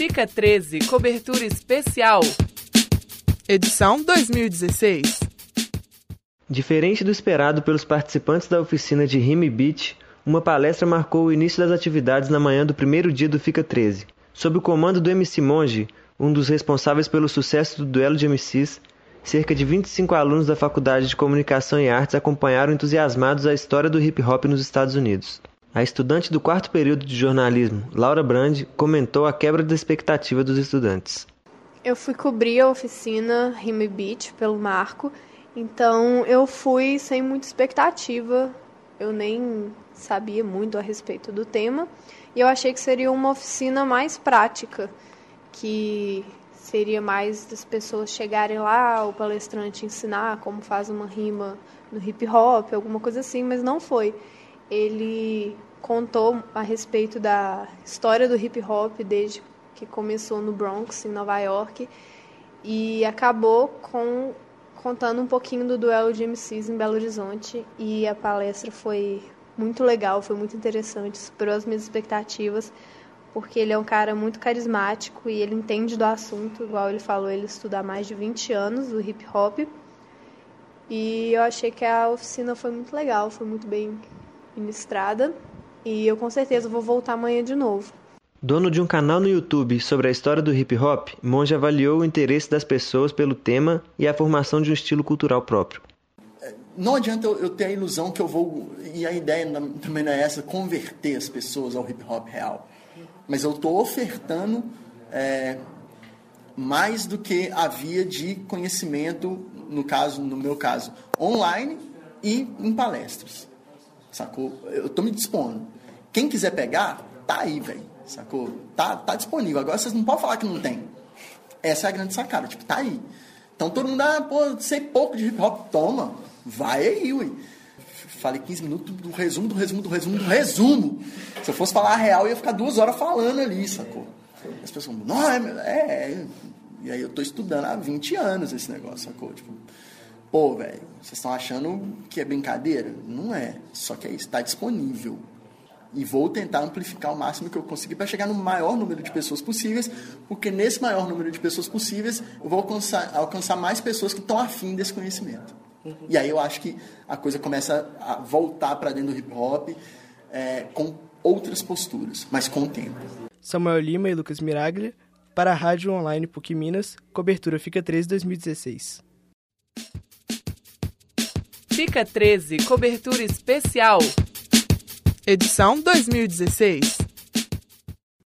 Fica 13, cobertura especial. Edição 2016. Diferente do esperado pelos participantes da oficina de Rime Beat, uma palestra marcou o início das atividades na manhã do primeiro dia do Fica 13. Sob o comando do MC Monge, um dos responsáveis pelo sucesso do duelo de MCs, cerca de 25 alunos da Faculdade de Comunicação e Artes acompanharam entusiasmados a história do hip hop nos Estados Unidos. A estudante do quarto período de jornalismo, Laura Brandi, comentou a quebra da expectativa dos estudantes. Eu fui cobrir a oficina Rime Beat pelo Marco então eu fui sem muita expectativa, eu nem sabia muito a respeito do tema, e eu achei que seria uma oficina mais prática, que seria mais das pessoas chegarem lá, o palestrante ensinar como faz uma rima no hip hop, alguma coisa assim, mas não foi. Ele contou a respeito da história do hip hop desde que começou no Bronx, em Nova York, e acabou com contando um pouquinho do duelo de MCs em Belo Horizonte e a palestra foi muito legal, foi muito interessante, superou as minhas expectativas, porque ele é um cara muito carismático e ele entende do assunto, igual ele falou, ele estuda há mais de 20 anos o hip hop. E eu achei que a oficina foi muito legal, foi muito bem ministrada e eu com certeza vou voltar amanhã de novo. Dono de um canal no YouTube sobre a história do hip hop, Monge avaliou o interesse das pessoas pelo tema e a formação de um estilo cultural próprio. Não adianta eu ter a ilusão que eu vou, e a ideia também não é essa, converter as pessoas ao hip hop real. Mas eu estou ofertando é, mais do que a via de conhecimento, no caso, no meu caso, online e em palestras. Sacou? Eu estou me dispondo. Quem quiser pegar, tá aí, velho Sacou? Tá, tá disponível. Agora vocês não podem falar que não tem. Essa é a grande sacada. Tipo, tá aí. Então todo mundo, ah, pô, sei pouco de hip hop. Toma. Vai aí, ui. Falei 15 minutos do resumo, do resumo, do resumo, do resumo. Se eu fosse falar a real, eu ia ficar duas horas falando ali, sacou? As pessoas, não, é, é, é. E aí eu tô estudando há 20 anos esse negócio, sacou? Tipo, pô, velho, vocês estão achando que é brincadeira? Não é. Só que é isso, tá disponível e vou tentar amplificar o máximo que eu conseguir para chegar no maior número de pessoas possíveis, porque nesse maior número de pessoas possíveis eu vou alcançar, alcançar mais pessoas que estão afim desse conhecimento. Uhum. E aí eu acho que a coisa começa a voltar para dentro do hip hop é, com outras posturas, mas com o tempo. Samuel Lima e Lucas Miraglia, para a Rádio Online PUC Minas, cobertura Fica 13 2016. Fica 13, cobertura especial edição 2016.